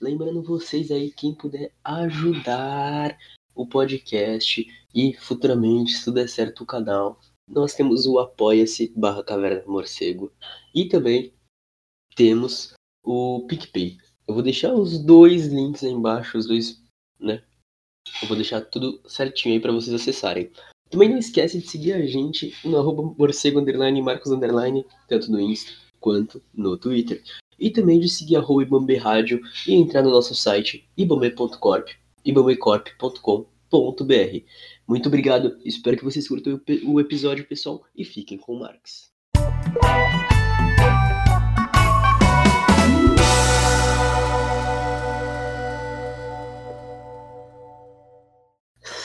Lembrando vocês aí, quem puder ajudar o podcast e futuramente, se tudo der certo, o canal, nós temos o Apoia-se barra Caverna Morcego e também temos o PicPay. Eu vou deixar os dois links aí embaixo, os dois, né? Eu vou deixar tudo certinho aí para vocês acessarem. Também não esquece de seguir a gente no arroba morcego underline marcos underline, tanto no Insta quanto no Twitter. E também de seguir a Ibambe Rádio e entrar no nosso site ibambe.corp, ibambecorp.com.br. Muito obrigado, espero que vocês curtam o episódio, pessoal, e fiquem com o Marx.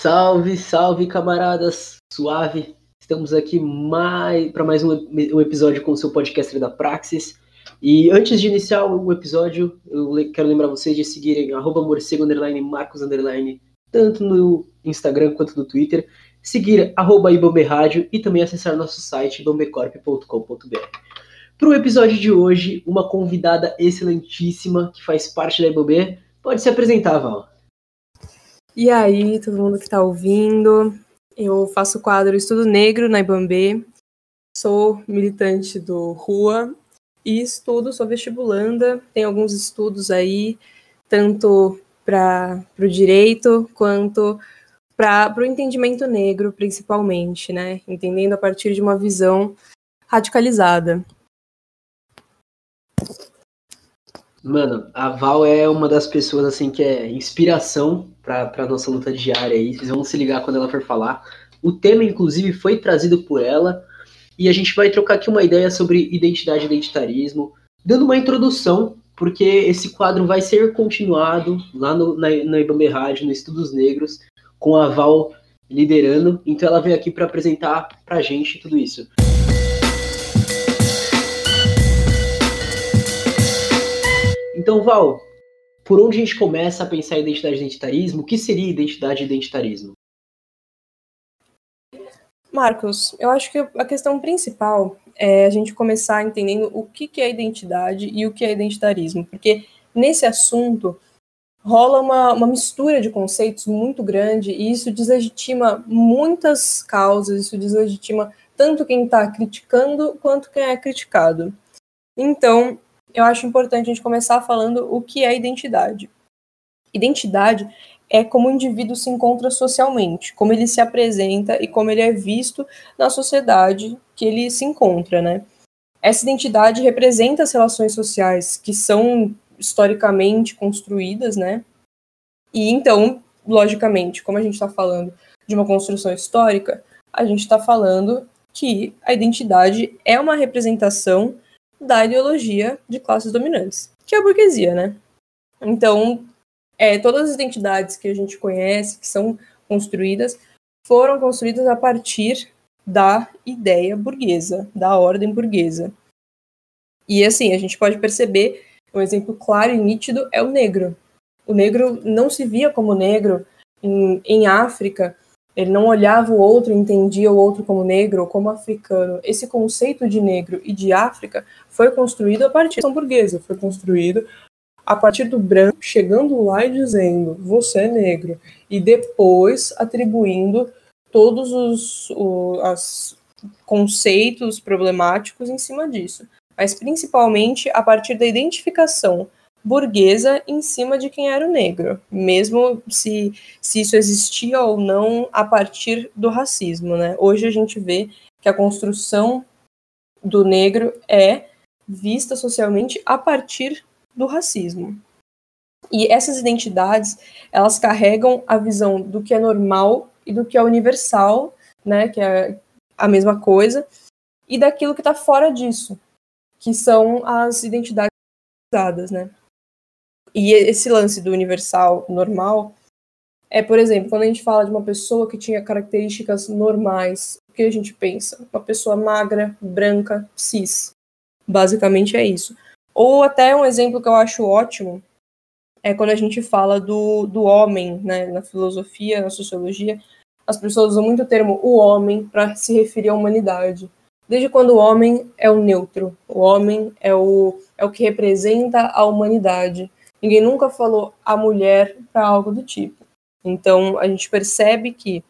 Salve, salve, camaradas! Suave! Estamos aqui mais para mais um, um, episódio com o seu podcast da Praxis. E antes de iniciar o episódio, eu quero lembrar vocês de seguirem morcego underline marcos underline, tanto no Instagram quanto no Twitter. Seguir arroba Rádio e também acessar nosso site bombecorp.com.br. Para o episódio de hoje, uma convidada excelentíssima que faz parte da Ibambe. Pode se apresentar, Val. E aí, todo mundo que está ouvindo, eu faço quadro Estudo Negro na Ibambe, sou militante do Rua e estudo, sou vestibulanda, tenho alguns estudos aí, tanto para o direito quanto para o entendimento negro, principalmente, né? Entendendo a partir de uma visão radicalizada. Mano, a Val é uma das pessoas assim que é inspiração para a nossa luta diária aí. Vocês vão se ligar quando ela for falar. O tema, inclusive, foi trazido por ela. E a gente vai trocar aqui uma ideia sobre identidade e identitarismo, dando uma introdução, porque esse quadro vai ser continuado lá no, na, na Ibambe Rádio, no Estudos Negros, com a Val liderando. Então ela veio aqui para apresentar para a gente tudo isso. Então, Val, por onde a gente começa a pensar em identidade e identitarismo? O que seria identidade e identitarismo? Marcos, eu acho que a questão principal é a gente começar entendendo o que é identidade e o que é identitarismo, porque nesse assunto rola uma, uma mistura de conceitos muito grande e isso deslegitima muitas causas, isso deslegitima tanto quem está criticando quanto quem é criticado. Então, eu acho importante a gente começar falando o que é identidade. Identidade é como o indivíduo se encontra socialmente, como ele se apresenta e como ele é visto na sociedade que ele se encontra, né? Essa identidade representa as relações sociais que são historicamente construídas, né? E então, logicamente, como a gente está falando de uma construção histórica, a gente está falando que a identidade é uma representação da ideologia de classes dominantes, que é a burguesia, né? Então, é, todas as identidades que a gente conhece, que são construídas, foram construídas a partir da ideia burguesa, da ordem burguesa. E assim, a gente pode perceber, um exemplo claro e nítido é o negro. O negro não se via como negro em, em África ele não olhava o outro, entendia o outro como negro ou como africano. Esse conceito de negro e de África foi construído a partir da burguesa, foi construído a partir do branco chegando lá e dizendo você é negro e depois atribuindo todos os, os conceitos problemáticos em cima disso, mas principalmente a partir da identificação burguesa em cima de quem era o negro, mesmo se, se isso existia ou não a partir do racismo. Né? Hoje a gente vê que a construção do negro é vista socialmente a partir do racismo. E essas identidades, elas carregam a visão do que é normal e do que é universal, né, que é a mesma coisa, e daquilo que está fora disso, que são as identidades usadas, né? E esse lance do universal normal é, por exemplo, quando a gente fala de uma pessoa que tinha características normais, o que a gente pensa? Uma pessoa magra, branca, cis. Basicamente é isso. Ou até um exemplo que eu acho ótimo é quando a gente fala do, do homem, né, na filosofia, na sociologia, as pessoas usam muito o termo o homem para se referir à humanidade. desde quando o homem é o neutro, o homem é o, é o que representa a humanidade. Ninguém nunca falou a mulher para algo do tipo. Então, a gente percebe que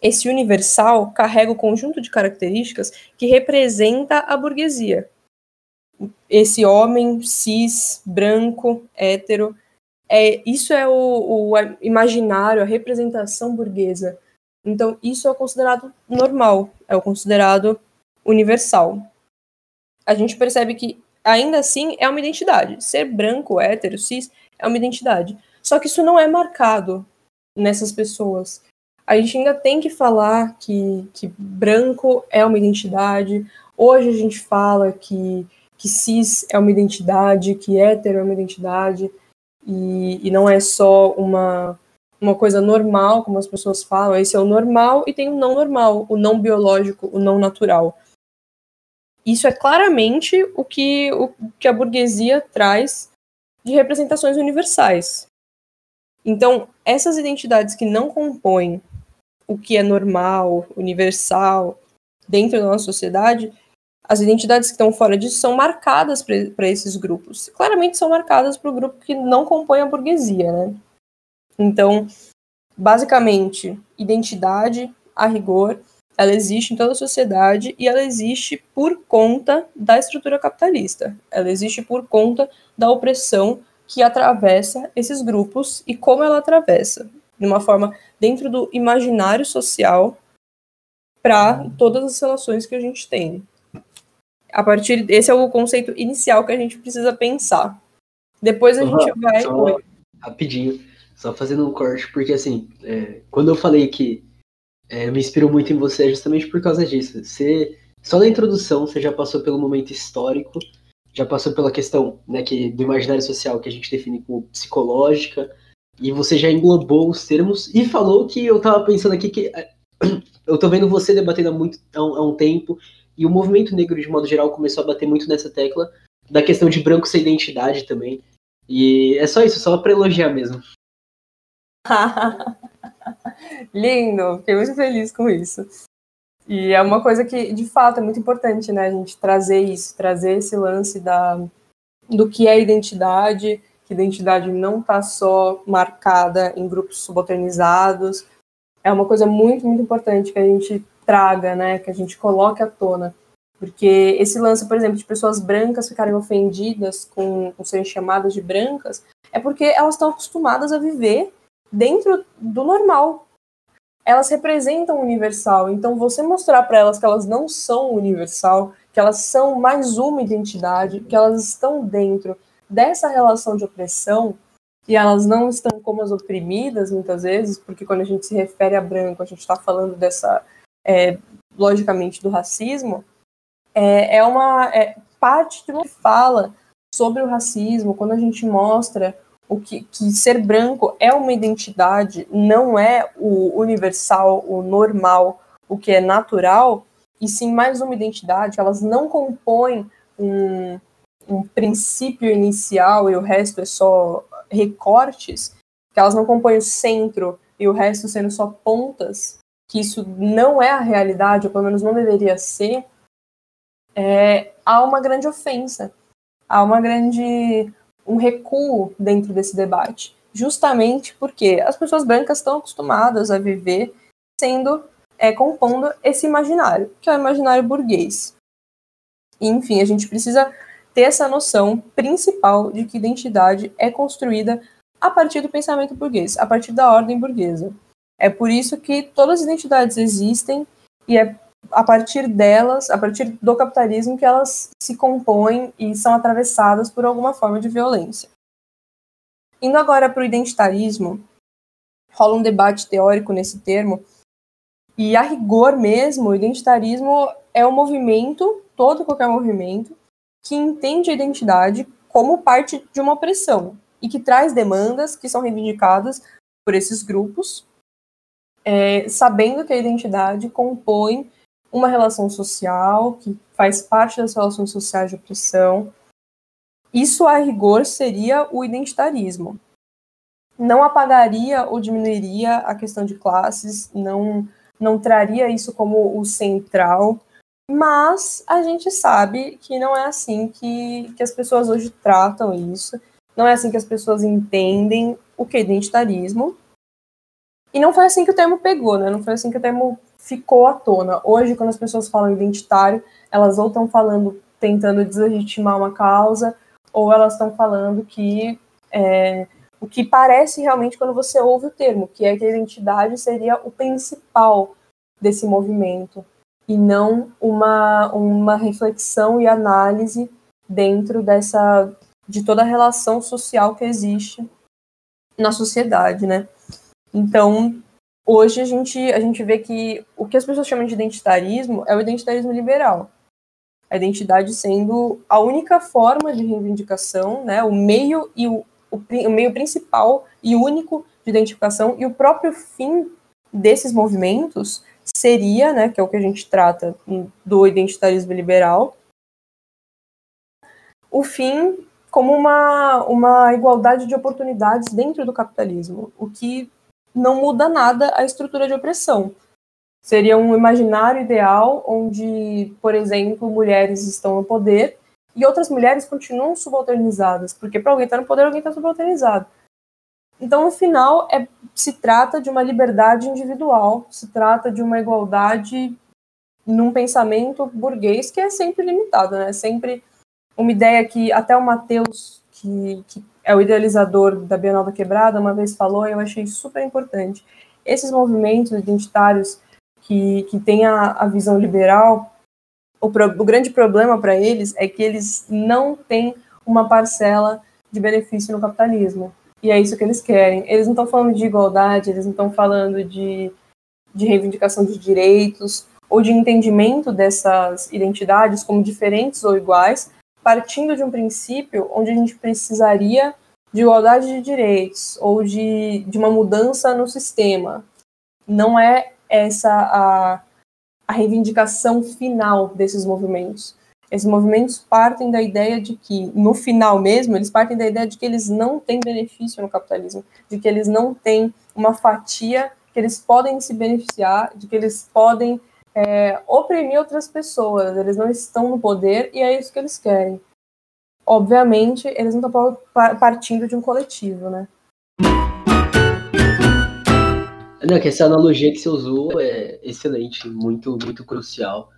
esse universal carrega o conjunto de características que representa a burguesia. Esse homem cis, branco, hétero, é, isso é o, o imaginário, a representação burguesa. Então, isso é considerado normal, é o considerado universal. A gente percebe que, ainda assim, é uma identidade. Ser branco, hétero, cis, é uma identidade. Só que isso não é marcado nessas pessoas. A gente ainda tem que falar que, que branco é uma identidade. Hoje a gente fala que, que cis é uma identidade, que hétero é uma identidade, e, e não é só uma, uma coisa normal, como as pessoas falam. Esse é o normal e tem o não normal, o não biológico, o não natural. Isso é claramente o que, o que a burguesia traz de representações universais. Então, essas identidades que não compõem o que é normal, universal, dentro da nossa sociedade, as identidades que estão fora disso são marcadas para esses grupos. Claramente são marcadas para o grupo que não compõe a burguesia, né? Então, basicamente, identidade, a rigor, ela existe em toda a sociedade e ela existe por conta da estrutura capitalista. Ela existe por conta da opressão que atravessa esses grupos e como ela atravessa, de uma forma dentro do imaginário social para todas as relações que a gente tem. A partir esse é o conceito inicial que a gente precisa pensar. Depois a uhum, gente vai só, rapidinho, só fazendo um corte porque assim, é, quando eu falei que é, me inspirou muito em você é justamente por causa disso. Você só na introdução você já passou pelo momento histórico, já passou pela questão né, que, do imaginário social que a gente define como psicológica, e você já englobou os termos e falou que eu tava pensando aqui que eu tô vendo você debatendo há, muito, há um, há um tempo, e o movimento negro, de modo geral, começou a bater muito nessa tecla da questão de branco ser identidade também. E é só isso, só pra elogiar mesmo. Lindo, fiquei muito feliz com isso. E é uma coisa que, de fato, é muito importante, né? A gente trazer isso, trazer esse lance da, do que é identidade, que identidade não está só marcada em grupos subalternizados. É uma coisa muito, muito importante que a gente traga, né? Que a gente coloque à tona. Porque esse lance, por exemplo, de pessoas brancas ficarem ofendidas com, com serem chamadas de brancas, é porque elas estão acostumadas a viver dentro do normal, elas representam o universal. Então, você mostrar para elas que elas não são universal, que elas são mais uma identidade, que elas estão dentro dessa relação de opressão, e elas não estão como as oprimidas, muitas vezes, porque quando a gente se refere a branco, a gente está falando dessa, é, logicamente, do racismo, é, é uma é parte de uma fala sobre o racismo, quando a gente mostra o que, que, ser branco é uma identidade, não é o universal, o normal, o que é natural, e sim mais uma identidade, elas não compõem um, um princípio inicial e o resto é só recortes, que elas não compõem o centro e o resto sendo só pontas, que isso não é a realidade, ou pelo menos não deveria ser, é, há uma grande ofensa, há uma grande um recuo dentro desse debate, justamente porque as pessoas brancas estão acostumadas a viver sendo é, compondo esse imaginário, que é o imaginário burguês. Enfim, a gente precisa ter essa noção principal de que identidade é construída a partir do pensamento burguês, a partir da ordem burguesa. É por isso que todas as identidades existem e é a partir delas, a partir do capitalismo, que elas se compõem e são atravessadas por alguma forma de violência. Indo agora para o identitarismo, rola um debate teórico nesse termo, e a rigor mesmo, o identitarismo é um movimento, todo qualquer movimento, que entende a identidade como parte de uma opressão e que traz demandas que são reivindicadas por esses grupos, é, sabendo que a identidade compõe uma relação social que faz parte das relações sociais de opressão. Isso, a rigor, seria o identitarismo. Não apagaria ou diminuiria a questão de classes, não, não traria isso como o central, Mas a gente sabe que não é assim que, que as pessoas hoje tratam isso, não é assim que as pessoas entendem o que é identitarismo. E não foi assim que o termo pegou, né? Não foi assim que o termo ficou à tona. Hoje, quando as pessoas falam identitário, elas ou estão falando, tentando deslegitimar uma causa, ou elas estão falando que é, o que parece realmente quando você ouve o termo, que é que a identidade seria o principal desse movimento e não uma, uma reflexão e análise dentro dessa de toda a relação social que existe na sociedade, né? Então, hoje a gente, a gente vê que o que as pessoas chamam de identitarismo é o identitarismo liberal. A identidade sendo a única forma de reivindicação, né, o meio e o, o, o meio principal e único de identificação e o próprio fim desses movimentos seria, né, que é o que a gente trata do identitarismo liberal, o fim como uma, uma igualdade de oportunidades dentro do capitalismo, o que não muda nada a estrutura de opressão. Seria um imaginário ideal onde, por exemplo, mulheres estão no poder e outras mulheres continuam subalternizadas, porque para alguém estar tá no poder, alguém está subalternizado. Então, no final, é, se trata de uma liberdade individual, se trata de uma igualdade num pensamento burguês que é sempre limitado, né? Sempre uma ideia que até o Matheus, que, que é o idealizador da Bienal da Quebrada, uma vez falou, e eu achei super importante. Esses movimentos identitários que, que têm a, a visão liberal, o, pro, o grande problema para eles é que eles não têm uma parcela de benefício no capitalismo. E é isso que eles querem. Eles não estão falando de igualdade, eles não estão falando de, de reivindicação de direitos ou de entendimento dessas identidades como diferentes ou iguais, partindo de um princípio onde a gente precisaria de igualdade de direitos ou de, de uma mudança no sistema. Não é essa a, a reivindicação final desses movimentos. Esses movimentos partem da ideia de que, no final mesmo, eles partem da ideia de que eles não têm benefício no capitalismo, de que eles não têm uma fatia que eles podem se beneficiar, de que eles podem é, oprimir outras pessoas, eles não estão no poder e é isso que eles querem. Obviamente, eles não estão partindo de um coletivo, né? Não, que essa analogia que você usou é excelente, muito, muito crucial.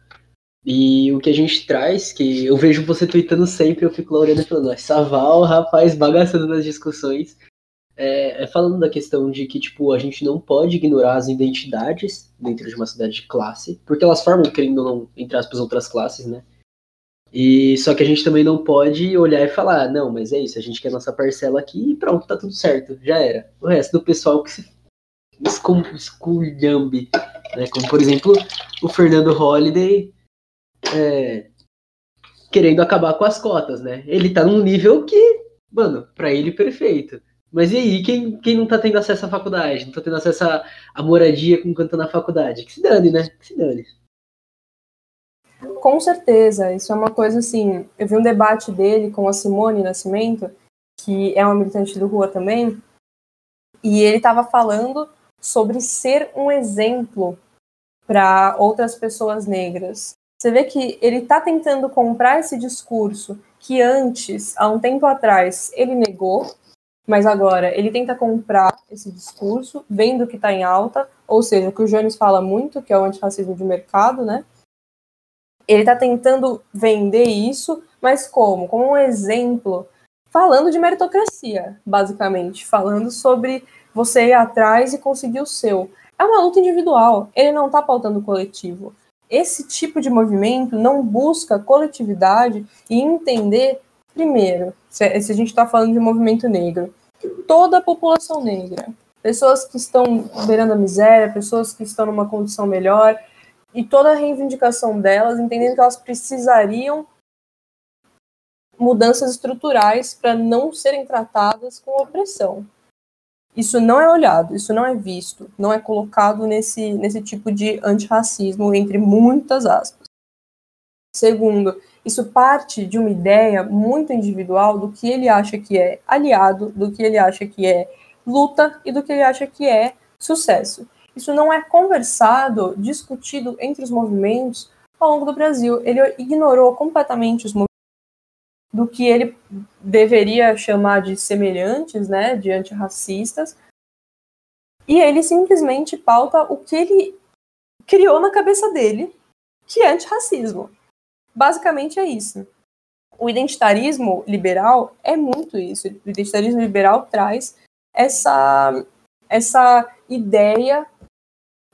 E o que a gente traz, que eu vejo você tweetando sempre, eu fico e falando, essa Val, rapaz, bagaçando nas discussões, é, é, falando da questão de que, tipo, a gente não pode ignorar as identidades dentro de uma cidade de classe, porque elas formam, querendo ou não, entre aspas, outras classes, né? E só que a gente também não pode olhar e falar, não, mas é isso, a gente quer nossa parcela aqui e pronto, tá tudo certo, já era. O resto do pessoal que se esculhambe, né? Como, por exemplo, o Fernando Holliday, é, querendo acabar com as cotas, né? Ele tá num nível que, mano, pra ele perfeito. Mas e aí, quem, quem não tá tendo acesso à faculdade? Não tá tendo acesso à moradia com quanto na faculdade? Que se dane, né? Que se dane. Com certeza, isso é uma coisa assim. Eu vi um debate dele com a Simone Nascimento, que é uma militante do Rua também, e ele estava falando sobre ser um exemplo para outras pessoas negras. Você vê que ele está tentando comprar esse discurso que antes, há um tempo atrás, ele negou, mas agora ele tenta comprar esse discurso, vendo que está em alta, ou seja, o que o Jones fala muito, que é o antirracismo de mercado, né? Ele está tentando vender isso, mas como? Como um exemplo, falando de meritocracia, basicamente, falando sobre você ir atrás e conseguir o seu. É uma luta individual, ele não está pautando o coletivo esse tipo de movimento não busca coletividade e entender, primeiro, se, a gente está falando de movimento negro, toda a população negra, pessoas que estão beirando a miséria, pessoas que estão numa condição melhor, e toda a reivindicação delas, entendendo que elas precisariam mudanças estruturais para não serem tratadas com opressão. Isso não é olhado, isso não é visto, não é colocado nesse, nesse tipo de antirracismo, entre muitas aspas. Segundo, isso parte de uma ideia muito individual do que ele acha que é aliado, do que ele acha que é luta e do que ele acha que é sucesso. Isso não é conversado, discutido entre os movimentos ao longo do Brasil. Ele ignorou completamente os movimentos do que ele deveria chamar de semelhantes, né, de antirracistas, e ele simplesmente pauta o que ele criou na cabeça dele, que é antirracismo. Basicamente é isso. O identitarismo liberal é muito isso. O identitarismo liberal traz essa, essa ideia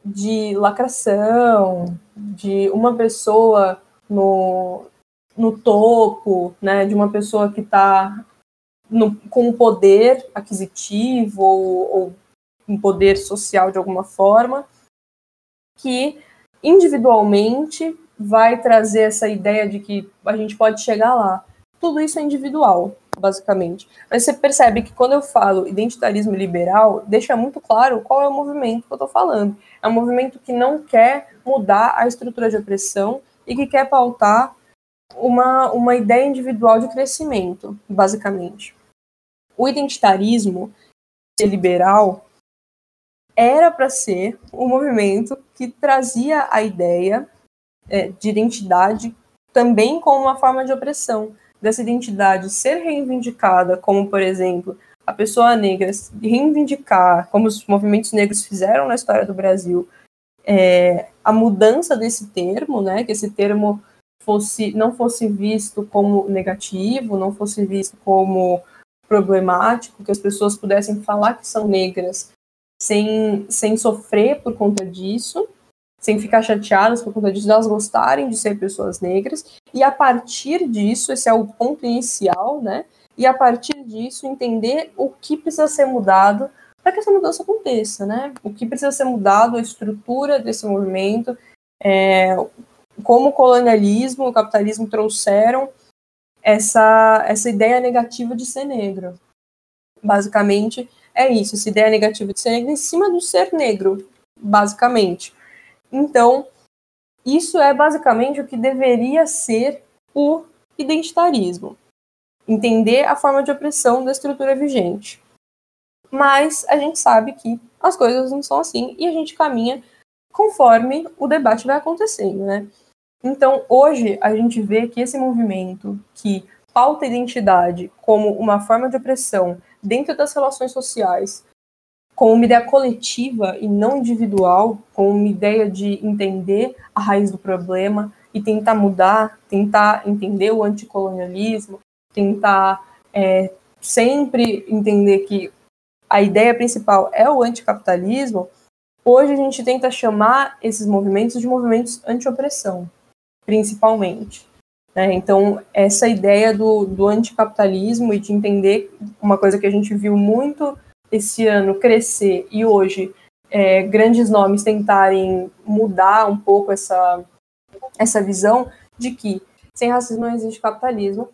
de lacração, de uma pessoa no, no topo, né, de uma pessoa que está com um poder aquisitivo ou, ou um poder social de alguma forma, que individualmente vai trazer essa ideia de que a gente pode chegar lá. Tudo isso é individual, basicamente. Mas você percebe que quando eu falo identitarismo liberal, deixa muito claro qual é o movimento que eu estou falando. É um movimento que não quer mudar a estrutura de opressão e que quer pautar uma, uma ideia individual de crescimento, basicamente. O identitarismo liberal era para ser um movimento que trazia a ideia é, de identidade também como uma forma de opressão, dessa identidade ser reivindicada, como, por exemplo, a pessoa negra reivindicar, como os movimentos negros fizeram na história do Brasil, é, a mudança desse termo, né, que esse termo fosse não fosse visto como negativo, não fosse visto como problemático, que as pessoas pudessem falar que são negras sem, sem sofrer por conta disso, sem ficar chateadas por conta disso, elas gostarem de ser pessoas negras, e a partir disso, esse é o ponto inicial, né? E a partir disso, entender o que precisa ser mudado para que essa mudança aconteça, né? O que precisa ser mudado, a estrutura desse movimento, é, como o colonialismo, o capitalismo trouxeram essa, essa ideia negativa de ser negro. Basicamente, é isso, essa ideia negativa de ser negro em cima do ser negro, basicamente. Então, isso é basicamente o que deveria ser o identitarismo. Entender a forma de opressão da estrutura vigente. Mas a gente sabe que as coisas não são assim e a gente caminha conforme o debate vai acontecendo, né? Então, hoje a gente vê que esse movimento que pauta a identidade como uma forma de opressão dentro das relações sociais, com uma ideia coletiva e não individual, com uma ideia de entender a raiz do problema e tentar mudar, tentar entender o anticolonialismo, tentar é, sempre entender que a ideia principal é o anticapitalismo, hoje a gente tenta chamar esses movimentos de movimentos anti-opressão, principalmente. Né? Então, essa ideia do, do anticapitalismo e de entender uma coisa que a gente viu muito esse ano crescer e hoje é, grandes nomes tentarem mudar um pouco essa, essa visão de que sem racismo não existe capitalismo.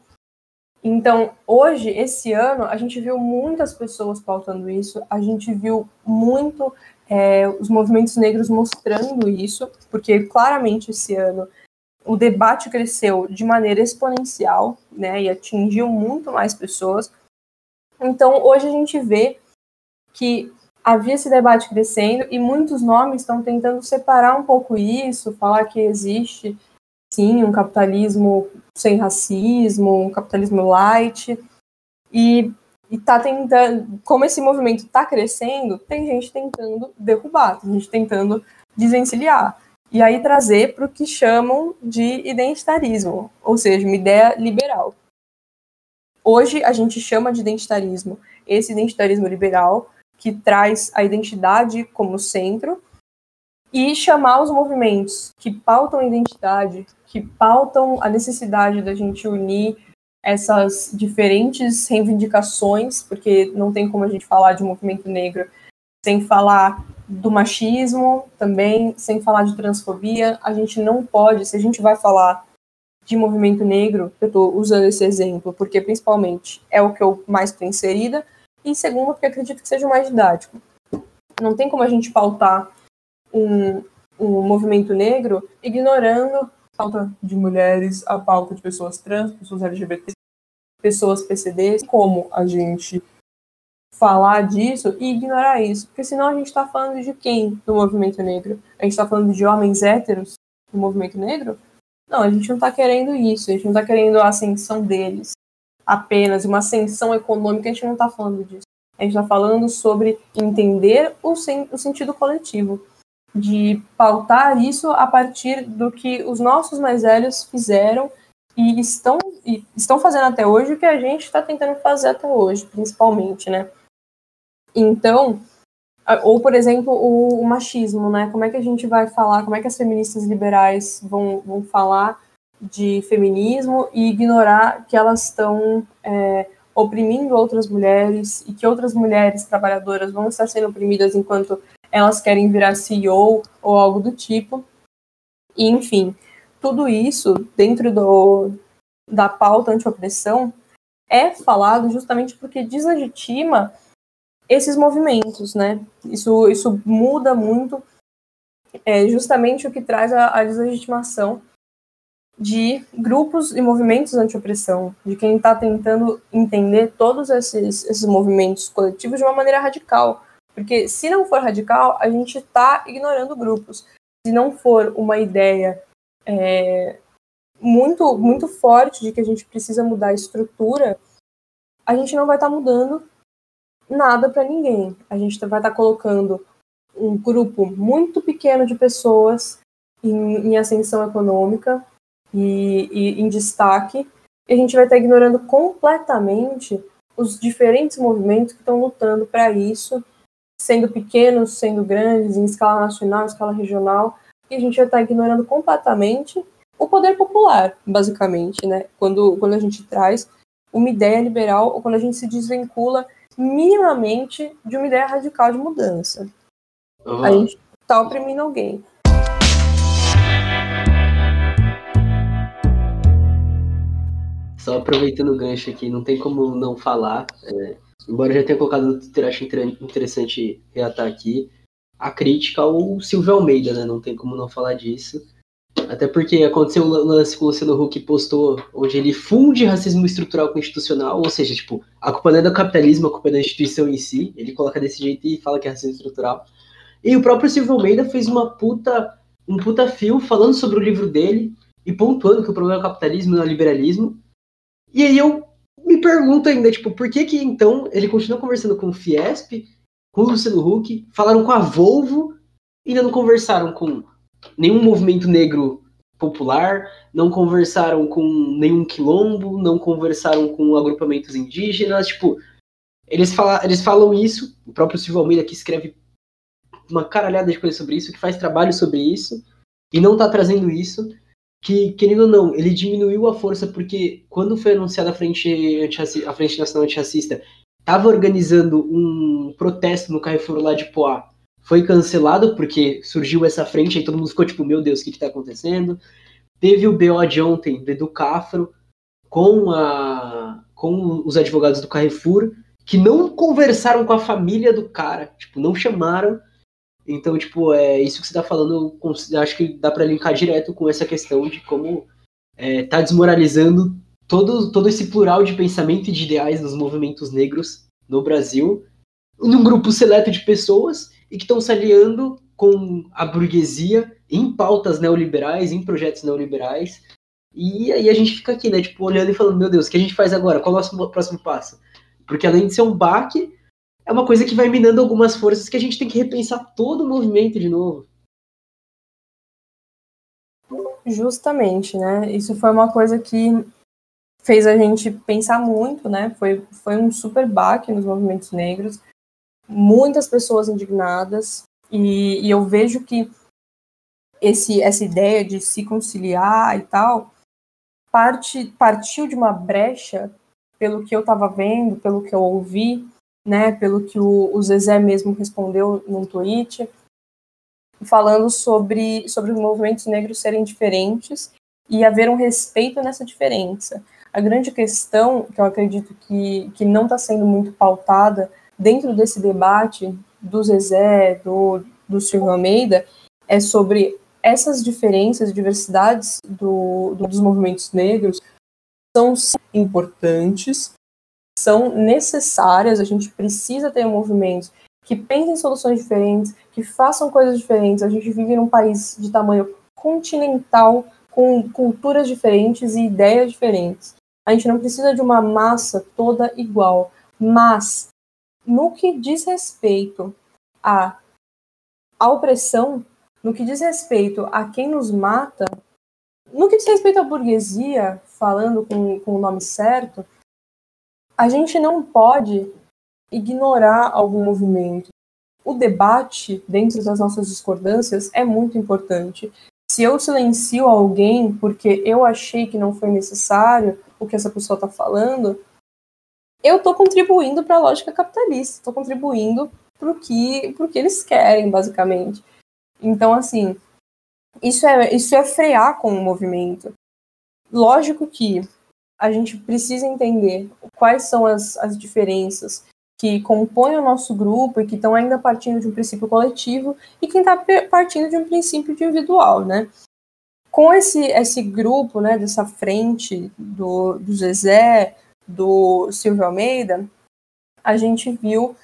Então, hoje, esse ano, a gente viu muitas pessoas pautando isso, a gente viu muito é, os movimentos negros mostrando isso, porque claramente esse ano o debate cresceu de maneira exponencial, né, e atingiu muito mais pessoas. Então, hoje a gente vê que havia esse debate crescendo e muitos nomes estão tentando separar um pouco isso, falar que existe sim um capitalismo sem racismo, um capitalismo light e está tentando, como esse movimento está crescendo, tem gente tentando derrubar, tem gente tentando desvencilhar e aí trazer para o que chamam de identitarismo, ou seja, uma ideia liberal. Hoje a gente chama de identitarismo esse identitarismo liberal que traz a identidade como centro e chamar os movimentos que pautam a identidade, que pautam a necessidade da gente unir essas diferentes reivindicações, porque não tem como a gente falar de movimento negro sem falar do machismo também, sem falar de transfobia, a gente não pode, se a gente vai falar de movimento negro, eu estou usando esse exemplo porque principalmente é o que eu mais estou inserida, e segundo, porque acredito que seja mais didático. Não tem como a gente pautar um, um movimento negro ignorando a pauta de mulheres, a pauta de pessoas trans, pessoas LGBT, pessoas PCDs, como a gente falar disso e ignorar isso. Porque senão a gente está falando de quem no movimento negro? A gente está falando de homens héteros no movimento negro? Não, a gente não está querendo isso, a gente não está querendo a ascensão deles apenas, uma ascensão econômica, a gente não está falando disso. A gente está falando sobre entender o, sen o sentido coletivo, de pautar isso a partir do que os nossos mais velhos fizeram e estão, e estão fazendo até hoje o que a gente está tentando fazer até hoje, principalmente, né? Então, ou, por exemplo, o, o, machismo, né? Como é que a gente vai falar, como é que as feministas liberais vão, vão falar de feminismo e ignorar que elas estão é, oprimindo outras mulheres e que outras mulheres trabalhadoras vão estar sendo oprimidas enquanto elas querem virar CEO ou algo do tipo. E, enfim, tudo isso dentro do, da pauta anti-opressão é falado justamente porque deslegitima esses movimentos, né? Isso, isso muda muito, é justamente o que traz a, a deslegitimação de grupos e movimentos anti-opressão, de quem está tentando entender todos esses, esses movimentos coletivos de uma maneira radical. Porque se não for radical, a gente está ignorando grupos. Se não for uma ideia é, muito, muito forte de que a gente precisa mudar a estrutura, a gente não vai estar tá mudando nada para ninguém. A gente vai estar tá colocando um grupo muito pequeno de pessoas em, em ascensão econômica e, e, em destaque, e a gente vai estar ignorando completamente os diferentes movimentos que estão lutando para isso, sendo pequenos, sendo grandes, em escala nacional, em escala regional, e a gente vai estar ignorando completamente o poder popular, basicamente, né? Quando, quando a gente traz uma ideia liberal ou quando a gente se desvincula minimamente de uma ideia radical de mudança. Uhum. A gente está oprimindo alguém. Só aproveitando o gancho aqui, não tem como não falar, é, embora eu já tenha colocado no Twitter, acho interessante reatar aqui, a crítica ao Silvio Almeida, né? Não tem como não falar disso. Até porque aconteceu um lance com o Luciano Huck postou, onde ele funde racismo estrutural com institucional, ou seja, tipo, a culpa não é do capitalismo, a culpa é da instituição em si. Ele coloca desse jeito e fala que é racismo estrutural. E o próprio Silvio Almeida fez uma puta, um puta fio falando sobre o livro dele e pontuando que o problema é o capitalismo não é o liberalismo. E aí eu me pergunto ainda, tipo, por que que então ele continua conversando com o Fiesp, com o Luciano Huck, falaram com a Volvo e ainda não conversaram com nenhum movimento negro popular, não conversaram com nenhum quilombo, não conversaram com agrupamentos indígenas, tipo, eles, fala, eles falam isso, o próprio Silvio Almeida que escreve uma caralhada de coisas sobre isso, que faz trabalho sobre isso, e não tá trazendo isso, que, querendo ou não, ele diminuiu a força porque quando foi anunciada a Frente, a Frente Nacional Antirracista, tava organizando um protesto no Carrefour lá de Poá, foi cancelado porque surgiu essa frente, aí todo mundo ficou tipo, meu Deus, o que, que tá acontecendo? Teve o BO de ontem, do Educafro, com, a, com os advogados do Carrefour, que não conversaram com a família do cara, tipo, não chamaram. Então, tipo, é isso que você tá falando, acho que dá para linkar direto com essa questão de como é, tá desmoralizando todo, todo esse plural de pensamento e de ideais dos movimentos negros no Brasil, num grupo seleto de pessoas e que estão se aliando com a burguesia em pautas neoliberais, em projetos neoliberais. E aí a gente fica aqui, né, tipo, olhando e falando, meu Deus, o que a gente faz agora? Qual é o nosso próximo passo? Porque além de ser um baque, é uma coisa que vai minando algumas forças que a gente tem que repensar todo o movimento de novo. Justamente, né? Isso foi uma coisa que fez a gente pensar muito, né? Foi, foi um super baque nos movimentos negros muitas pessoas indignadas, e, e eu vejo que esse, essa ideia de se conciliar e tal parte, partiu de uma brecha, pelo que eu estava vendo, pelo que eu ouvi, né, pelo que o, o Zezé mesmo respondeu num tweet, falando sobre, sobre os movimentos negros serem diferentes e haver um respeito nessa diferença. A grande questão, que eu acredito que, que não está sendo muito pautada dentro desse debate do Zezé, do, do Silvio Almeida, é sobre essas diferenças, diversidades do, do, dos movimentos negros são importantes, são necessárias, a gente precisa ter movimentos que pensem soluções diferentes, que façam coisas diferentes. A gente vive num país de tamanho continental, com culturas diferentes e ideias diferentes. A gente não precisa de uma massa toda igual, mas no que diz respeito à, à opressão, no que diz respeito a quem nos mata, no que diz respeito à burguesia, falando com, com o nome certo, a gente não pode ignorar algum movimento. O debate dentro das nossas discordâncias é muito importante. Se eu silencio alguém porque eu achei que não foi necessário o que essa pessoa está falando, eu estou contribuindo para a lógica capitalista, estou contribuindo para o que, que eles querem, basicamente. Então, assim, isso é, isso é frear com o movimento. Lógico que a gente precisa entender quais são as, as diferenças que compõem o nosso grupo e que estão ainda partindo de um princípio coletivo e quem está partindo de um princípio individual, né? Com esse, esse grupo, né, dessa frente do, do Zezé, do Silvio Almeida, a gente viu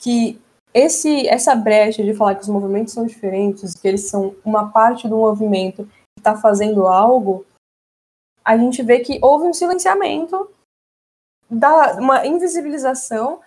que esse, essa brecha de falar que os movimentos são diferentes, que eles são uma parte do movimento que está fazendo algo, a gente vê que houve um silenciamento, da, uma invisibilização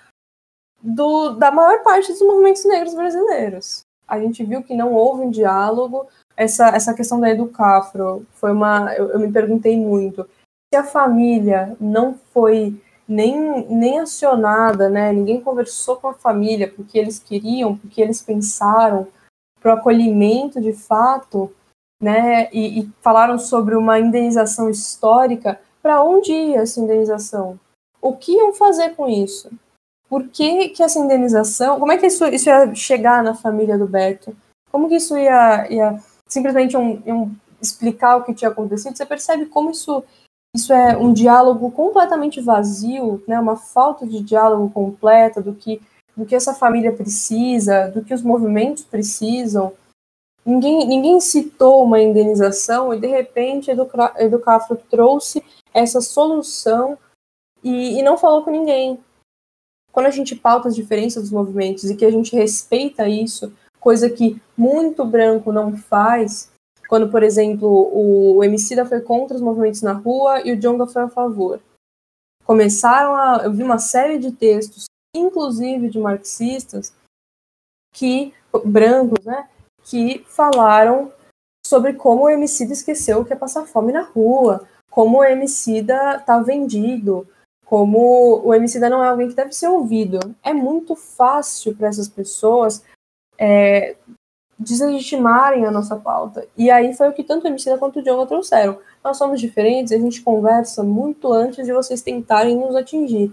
do, da maior parte dos movimentos negros brasileiros. A gente viu que não houve um diálogo. Essa, essa questão da Educafro foi uma. Eu, eu me perguntei muito se a família não foi nem, nem acionada, né? Ninguém conversou com a família porque eles queriam, porque eles pensaram para o acolhimento de fato, né? E, e falaram sobre uma indenização histórica. Para onde ia essa indenização? O que iam fazer com isso? Por que, que essa indenização? Como é que isso, isso ia chegar na família do Beto? Como que isso ia, ia simplesmente um, um, explicar o que tinha acontecido? Você percebe como isso isso é um diálogo completamente vazio, né, uma falta de diálogo completa do que, do que essa família precisa, do que os movimentos precisam. Ninguém, ninguém citou uma indenização e, de repente, a Educafro trouxe essa solução e, e não falou com ninguém. Quando a gente pauta as diferenças dos movimentos e que a gente respeita isso, coisa que muito branco não faz, quando, por exemplo, o, o Emicida foi contra os movimentos na rua e o Jonga foi a favor. Começaram a. Eu vi uma série de textos, inclusive de marxistas, que brancos, né, que falaram sobre como o Emicida esqueceu que é passar fome na rua, como o Emicida tá vendido, como o Emicida não é alguém que deve ser ouvido. É muito fácil para essas pessoas é, deslegitimarem a nossa pauta. E aí foi o que tanto a Emicida quanto o Diogo trouxeram. Nós somos diferentes, a gente conversa muito antes de vocês tentarem nos atingir.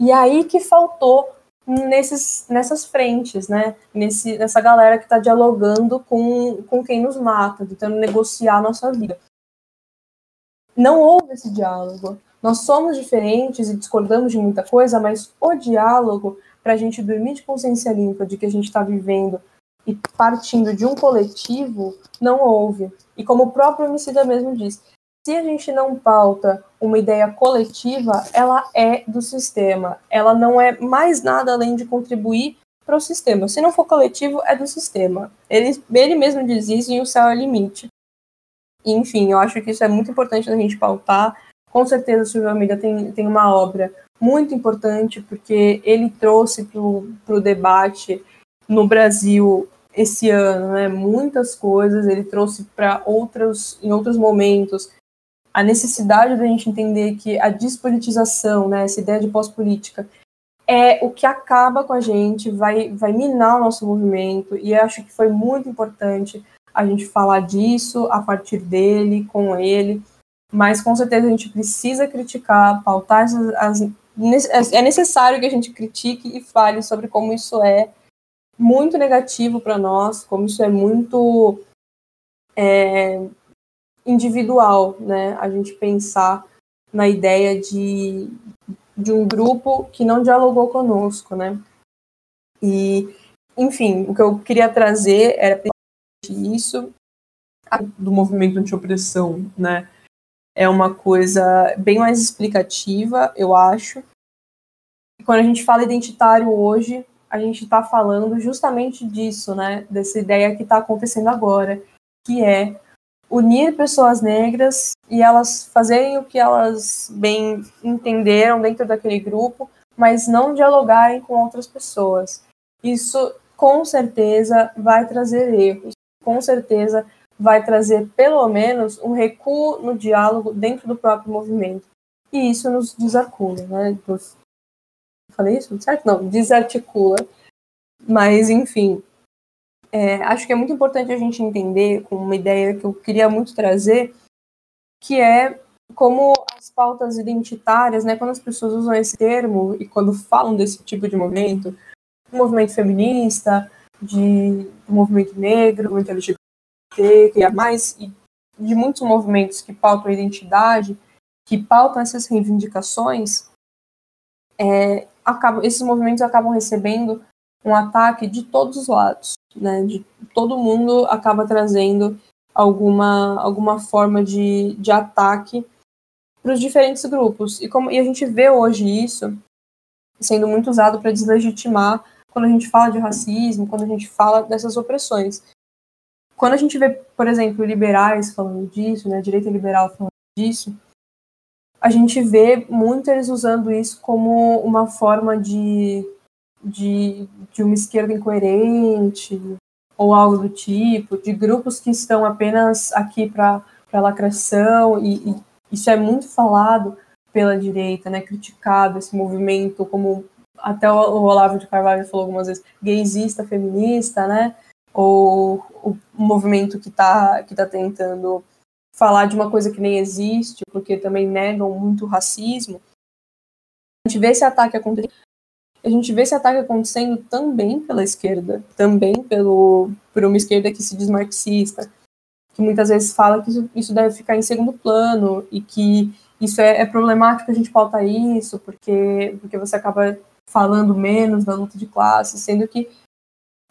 E aí que faltou nesses, nessas frentes, né? Nesse, nessa galera que está dialogando com, com quem nos mata, tentando negociar a nossa vida. Não houve esse diálogo. Nós somos diferentes e discordamos de muita coisa, mas o diálogo, para a gente dormir de consciência limpa de que a gente está vivendo e partindo de um coletivo, não houve. E como o próprio homicida mesmo diz, se a gente não pauta uma ideia coletiva, ela é do sistema. Ela não é mais nada além de contribuir para o sistema. Se não for coletivo, é do sistema. Ele, ele mesmo diz isso e o céu é limite. Enfim, eu acho que isso é muito importante a gente pautar. Com certeza, o Silvio Almeida tem, tem uma obra muito importante, porque ele trouxe para o debate no Brasil esse ano, né? Muitas coisas ele trouxe para outros em outros momentos a necessidade da gente entender que a despolitização, né, essa ideia de pós-política é o que acaba com a gente, vai vai minar o nosso movimento e acho que foi muito importante a gente falar disso a partir dele, com ele, mas com certeza a gente precisa criticar, pautar as, as é necessário que a gente critique e fale sobre como isso é muito negativo para nós, como isso é muito é, individual, né? A gente pensar na ideia de, de um grupo que não dialogou conosco, né? E, enfim, o que eu queria trazer era isso do movimento anti-opressão, né? É uma coisa bem mais explicativa, eu acho. Quando a gente fala identitário hoje, a gente está falando justamente disso, né? Dessa ideia que está acontecendo agora, que é unir pessoas negras e elas fazerem o que elas bem entenderam dentro daquele grupo, mas não dialogarem com outras pessoas. Isso com certeza vai trazer erros, com certeza vai trazer pelo menos um recuo no diálogo dentro do próprio movimento. E isso nos desarticula, né? Nos... Falei isso? Certo? Não, desarticula. Mas, enfim, é, acho que é muito importante a gente entender, com uma ideia que eu queria muito trazer, que é como as pautas identitárias, né, quando as pessoas usam esse termo e quando falam desse tipo de movimento, do movimento feminista, de, do movimento negro, do movimento LGBT, que é mais, e de muitos movimentos que pautam a identidade, que pautam essas reivindicações, é, acabam, esses movimentos acabam recebendo um ataque de todos os lados, né? De todo mundo acaba trazendo alguma, alguma forma de, de ataque para os diferentes grupos. E, como, e a gente vê hoje isso sendo muito usado para deslegitimar quando a gente fala de racismo, quando a gente fala dessas opressões. Quando a gente vê, por exemplo, liberais falando disso, né, direita liberal falando disso, a gente vê muito eles usando isso como uma forma de, de, de uma esquerda incoerente ou algo do tipo, de grupos que estão apenas aqui para lacração, e, e isso é muito falado pela direita, né, criticado esse movimento como até o Olavo de Carvalho falou algumas vezes, gaysista, feminista, né, ou o movimento que está que tá tentando falar de uma coisa que nem existe, porque também negam muito o racismo. A gente vê esse ataque acontecendo, a gente vê esse ataque acontecendo também pela esquerda, também pelo, por uma esquerda que se diz marxista, que muitas vezes fala que isso, isso deve ficar em segundo plano e que isso é, é, problemático a gente pautar isso, porque, porque você acaba falando menos da luta de classe, sendo que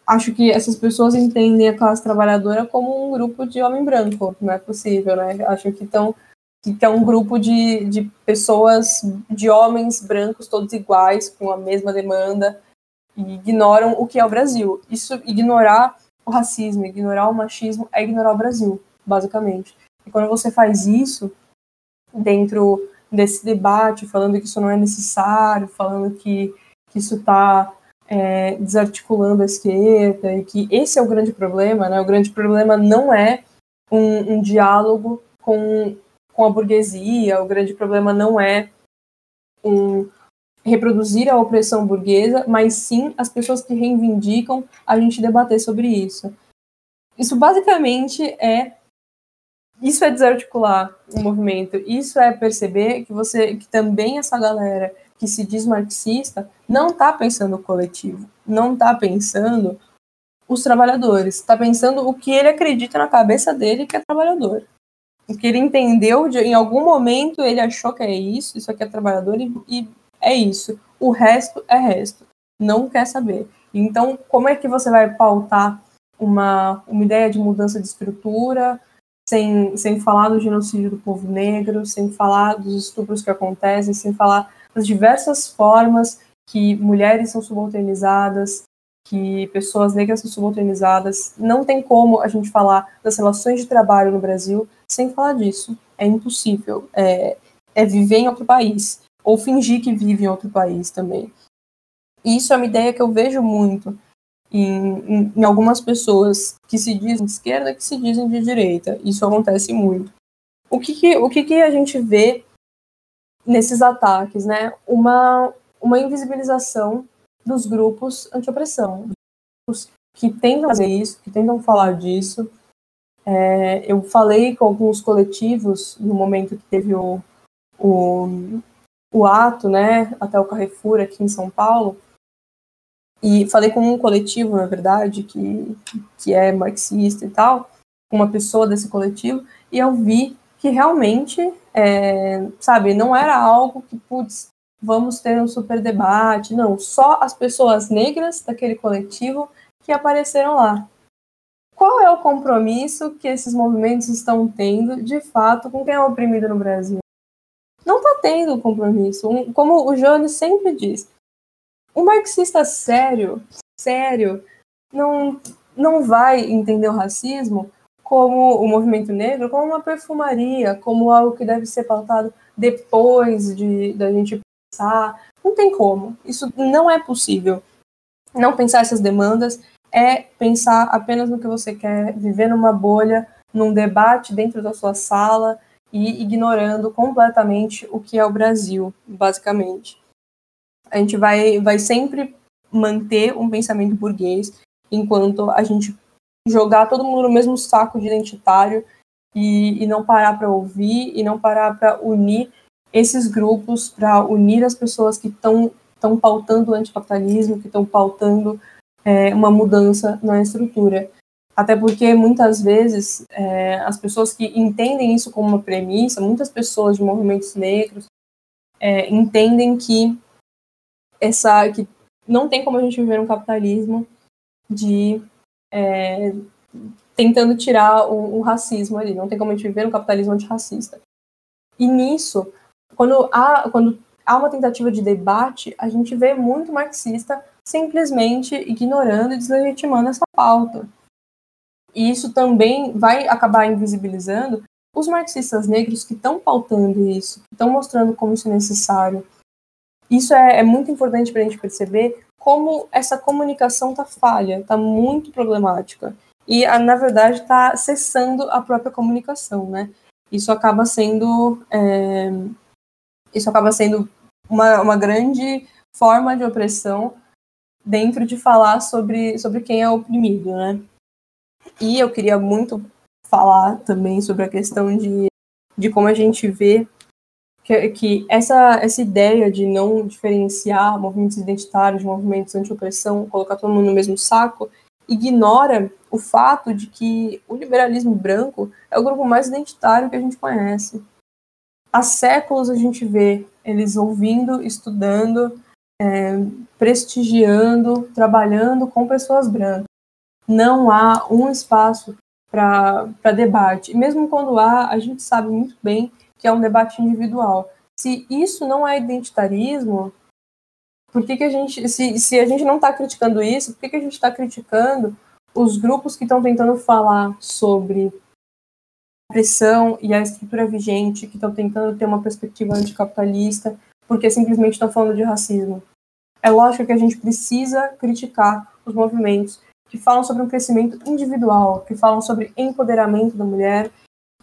acho que essas pessoas entendem a classe trabalhadora como um grupo de homem branco, não é possível, né? Acho que estão que é um grupo de, de pessoas, de homens brancos, todos iguais, com a mesma demanda, e ignoram o que é o Brasil. Isso, ignorar o racismo, ignorar o machismo, é ignorar o Brasil, basicamente. E quando você faz isso dentro desse debate, falando que isso não é necessário, falando que, que isso está é, desarticulando a esquerda e que esse é o grande problema, né? O grande problema não é um, um diálogo com, com a burguesia, o grande problema não é um, reproduzir a opressão burguesa, mas sim as pessoas que reivindicam a gente debater sobre isso. Isso basicamente é isso é desarticular o movimento, isso é perceber que você que também essa galera que se diz marxista não está pensando o coletivo, não está pensando os trabalhadores, está pensando o que ele acredita na cabeça dele que é trabalhador. O que ele entendeu, de, em algum momento ele achou que é isso, isso aqui é trabalhador e, e é isso. O resto é resto. Não quer saber. Então, como é que você vai pautar uma, uma ideia de mudança de estrutura, sem, sem falar do genocídio do povo negro, sem falar dos estupros que acontecem, sem falar das diversas formas que mulheres são subalternizadas, que pessoas negras são subalternizadas. Não tem como a gente falar das relações de trabalho no Brasil sem falar disso. É impossível. É, é viver em outro país ou fingir que vive em outro país também. E isso é uma ideia que eu vejo muito em, em, em, algumas pessoas que se dizem de esquerda que se dizem de direita. Isso acontece muito. O que, que o que, que a gente vê nesses ataques? Né? Uma, uma invisibilização dos grupos anti-opressão, que tentam fazer isso, que tentam falar disso. É, eu falei com alguns coletivos no momento que teve o, o o ato, né, até o Carrefour aqui em São Paulo, e falei com um coletivo, na verdade, que, que é marxista e tal, uma pessoa desse coletivo, e eu vi que realmente, é, sabe, não era algo que, putz, vamos ter um super debate, não, só as pessoas negras daquele coletivo que apareceram lá. Qual é o compromisso que esses movimentos estão tendo, de fato, com quem é oprimido no Brasil? não está tendo compromisso. Como o Jones sempre diz, um marxista sério, sério, não, não vai entender o racismo como o movimento negro como uma perfumaria, como algo que deve ser pautado depois de da gente pensar. Não tem como. Isso não é possível. Não pensar essas demandas é pensar apenas no que você quer, viver numa bolha, num debate dentro da sua sala e ignorando completamente o que é o Brasil, basicamente. A gente vai, vai sempre manter um pensamento burguês enquanto a gente jogar todo mundo no mesmo saco de identitário e, e não parar para ouvir e não parar para unir esses grupos, para unir as pessoas que estão pautando o anticapitalismo, que estão pautando é, uma mudança na estrutura. Até porque muitas vezes é, as pessoas que entendem isso como uma premissa, muitas pessoas de movimentos negros é, entendem que essa que não tem como a gente viver um capitalismo de é, tentando tirar o, o, racismo ali, não tem como a gente viver um capitalismo antirracista. E nisso, quando há, quando há uma tentativa de debate, a gente vê muito marxista simplesmente ignorando e deslegitimando essa pauta. E isso também vai acabar invisibilizando os marxistas negros que estão pautando isso, que estão mostrando como isso é necessário. Isso é, é muito importante para a gente perceber como essa comunicação está falha, está muito problemática. E, na verdade, está cessando a própria comunicação, né? Isso acaba sendo... É, isso acaba sendo uma, uma grande forma de opressão dentro de falar sobre, sobre quem é oprimido, né? E eu queria muito falar também sobre a questão de, de como a gente vê que, que essa, essa ideia de não diferenciar movimentos identitários de movimentos anti-opressão, colocar todo mundo no mesmo saco, ignora o fato de que o liberalismo branco é o grupo mais identitário que a gente conhece. Há séculos a gente vê eles ouvindo, estudando, é, prestigiando, trabalhando com pessoas brancas. Não há um espaço para debate. Mesmo quando há, a gente sabe muito bem que é um debate individual. Se isso não é identitarismo, por que, que a gente, se, se a gente não está criticando isso, por que, que a gente está criticando os grupos que estão tentando falar sobre a pressão e a estrutura vigente, que estão tentando ter uma perspectiva anticapitalista, porque simplesmente estão falando de racismo? É lógico que a gente precisa criticar os movimentos que falam sobre um crescimento individual, que falam sobre empoderamento da mulher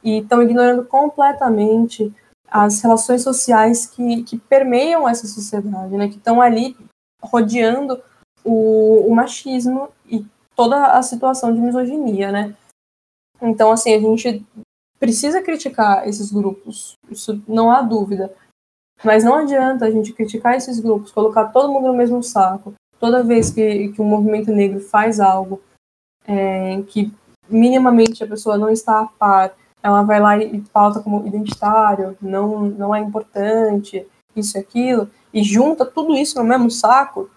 e estão ignorando completamente as relações sociais que, que permeiam essa sociedade, né, que estão ali rodeando o, o, machismo e toda a situação de misoginia, né. Então, assim, a gente precisa criticar esses grupos, isso não há dúvida, mas não adianta a gente criticar esses grupos, colocar todo mundo no mesmo saco. Toda vez que, que um movimento negro faz algo é, que minimamente a pessoa não está a par, ela vai lá e pauta como identitário, não, não é importante, isso e aquilo, e junta tudo isso no mesmo saco,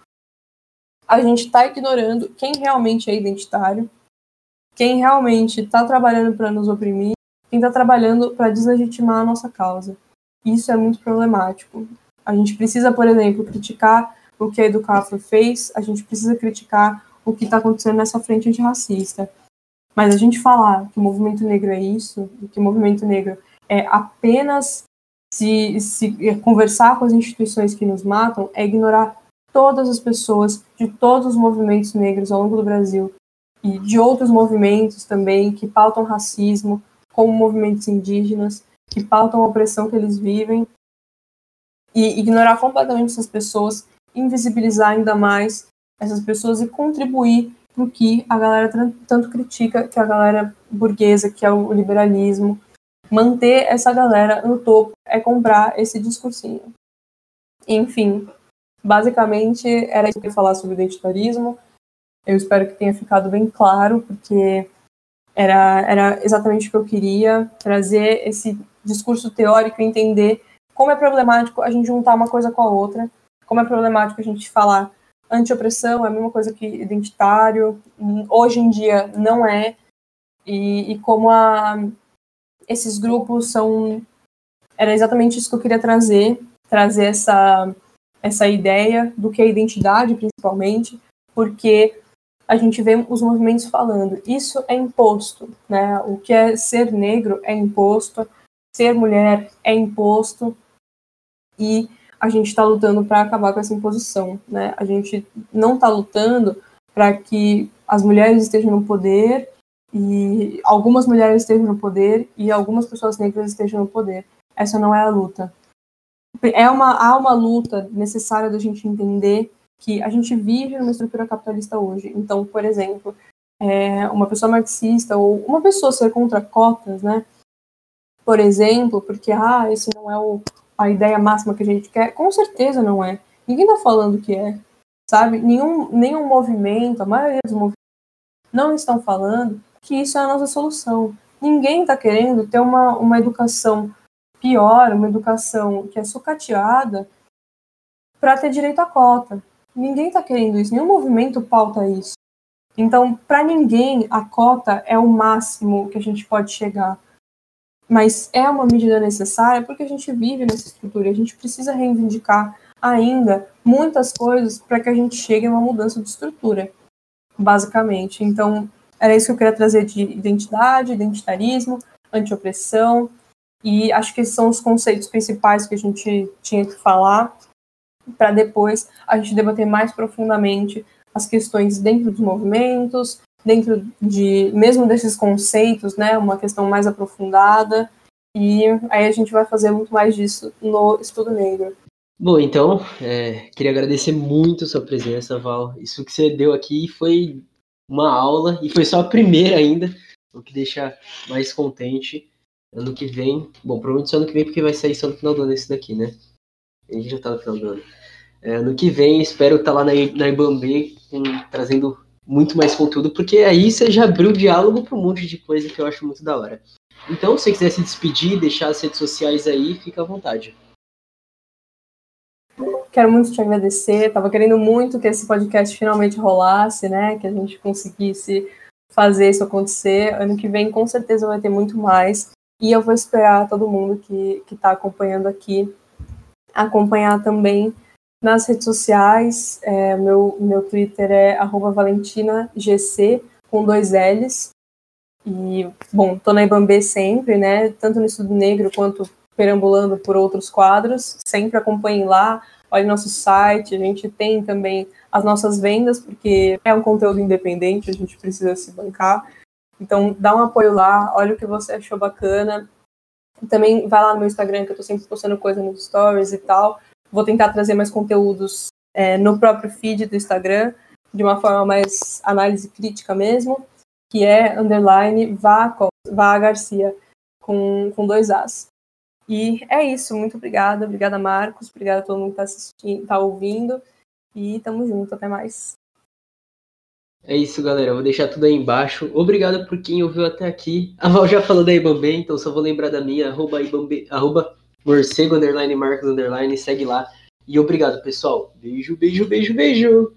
a gente está ignorando quem realmente é identitário, quem realmente está trabalhando para nos oprimir, quem está trabalhando para deslegitimar a nossa causa. Isso é muito problemático. A gente precisa, por exemplo, criticar o que a Educafro fez, a gente precisa criticar o que está acontecendo nessa frente antirracista. Mas a gente falar que o movimento negro é isso, que o movimento negro é apenas se, se conversar com as instituições que nos matam, é ignorar todas as pessoas de todos os movimentos negros ao longo do Brasil e de outros movimentos também que pautam racismo, como movimentos indígenas, que pautam a opressão que eles vivem, e ignorar completamente essas pessoas, invisibilizar ainda mais essas pessoas e contribuir para o que a galera tanto critica, que a galera burguesa, que é o liberalismo. Manter essa galera no topo é comprar esse discursinho. Enfim, basicamente era isso que eu ia falar sobre identitarismo. Eu espero que tenha ficado bem claro, porque era, era exatamente o que eu queria, trazer esse discurso teórico e entender como é problemático a gente juntar uma coisa com a outra, como é problemático a gente falar anti-opressão é a mesma coisa que identitário, hoje em dia não é, e, e como a, esses grupos são. Era exatamente isso que eu queria trazer, trazer essa, essa ideia do que é identidade, principalmente, porque a gente vê os movimentos falando, isso é imposto, né? O que é ser negro é imposto, ser mulher é imposto, e a gente está lutando para acabar com essa imposição, né? A gente não está lutando para que as mulheres estejam no poder e algumas mulheres estejam no poder e algumas pessoas negras estejam no poder. Essa não é a luta. É uma, há uma luta necessária da gente entender que a gente vive numa estrutura capitalista hoje. Então, por exemplo, é, uma pessoa marxista ou uma pessoa ser contra cotas, né? Por exemplo, porque ah, esse não é o, a ideia máxima que a gente quer, com certeza não é. Ninguém está falando que é, sabe? Nenhum, nenhum movimento, a maioria dos movimentos não estão falando que isso é a nossa solução. Ninguém está querendo ter uma, uma educação pior, uma educação que é sucateada para ter direito à cota. Ninguém está querendo isso, nenhum movimento pauta isso. Então, para ninguém, a cota é o máximo que a gente pode chegar. Mas é uma medida necessária porque a gente vive nessa estrutura, a gente precisa reivindicar ainda muitas coisas para que a gente chegue a uma mudança de estrutura, basicamente. Então, era isso que eu queria trazer de identidade, identitarismo, antiopressão, e acho que esses são os conceitos principais que a gente tinha que falar para depois a gente debater mais profundamente as questões dentro dos movimentos, dentro de mesmo desses conceitos, né, uma questão mais aprofundada. E aí a gente vai fazer muito mais disso no Estudo Negro. Bom, então, é, queria agradecer muito sua presença, Val. Isso que você deu aqui foi uma aula, e foi só a primeira ainda, o que deixa mais contente. Ano que vem, bom, provavelmente só ano que vem, porque vai sair só no final do ano esse daqui, né? A gente já tá no final do ano. É, ano que vem, espero estar tá lá na, na Ibambe trazendo muito mais conteúdo, porque aí você já abriu o diálogo para um monte de coisa que eu acho muito da hora. Então, se você quiser se despedir, deixar as redes sociais aí, fica à vontade. Quero muito te agradecer. Tava querendo muito que esse podcast finalmente rolasse, né? Que a gente conseguisse fazer isso acontecer. Ano que vem, com certeza, vai ter muito mais. E eu vou esperar todo mundo que está acompanhando aqui acompanhar também nas redes sociais. É, meu, meu Twitter é valentinagc, com dois L's. E, bom, tô na Ibambê sempre, né? Tanto no Estudo Negro quanto perambulando por outros quadros. Sempre acompanhem lá, olhe nosso site. A gente tem também as nossas vendas, porque é um conteúdo independente, a gente precisa se bancar. Então, dá um apoio lá, olha o que você achou bacana. Também vai lá no meu Instagram, que eu tô sempre postando coisa nos stories e tal. Vou tentar trazer mais conteúdos é, no próprio feed do Instagram, de uma forma mais análise crítica mesmo, que é underline vá, vá Garcia, com, com dois As. E é isso, muito obrigada. Obrigada, Marcos. Obrigada a todo mundo que está assistindo, tá ouvindo. E tamo junto, até mais. É isso, galera. Eu vou deixar tudo aí embaixo. Obrigado por quem ouviu até aqui. A Val já falou da Ibambe, então só vou lembrar da minha, arroba, Ibambe, arroba morcego, underline, Marcos, underline, segue lá. E obrigado, pessoal. Beijo, beijo, beijo, beijo.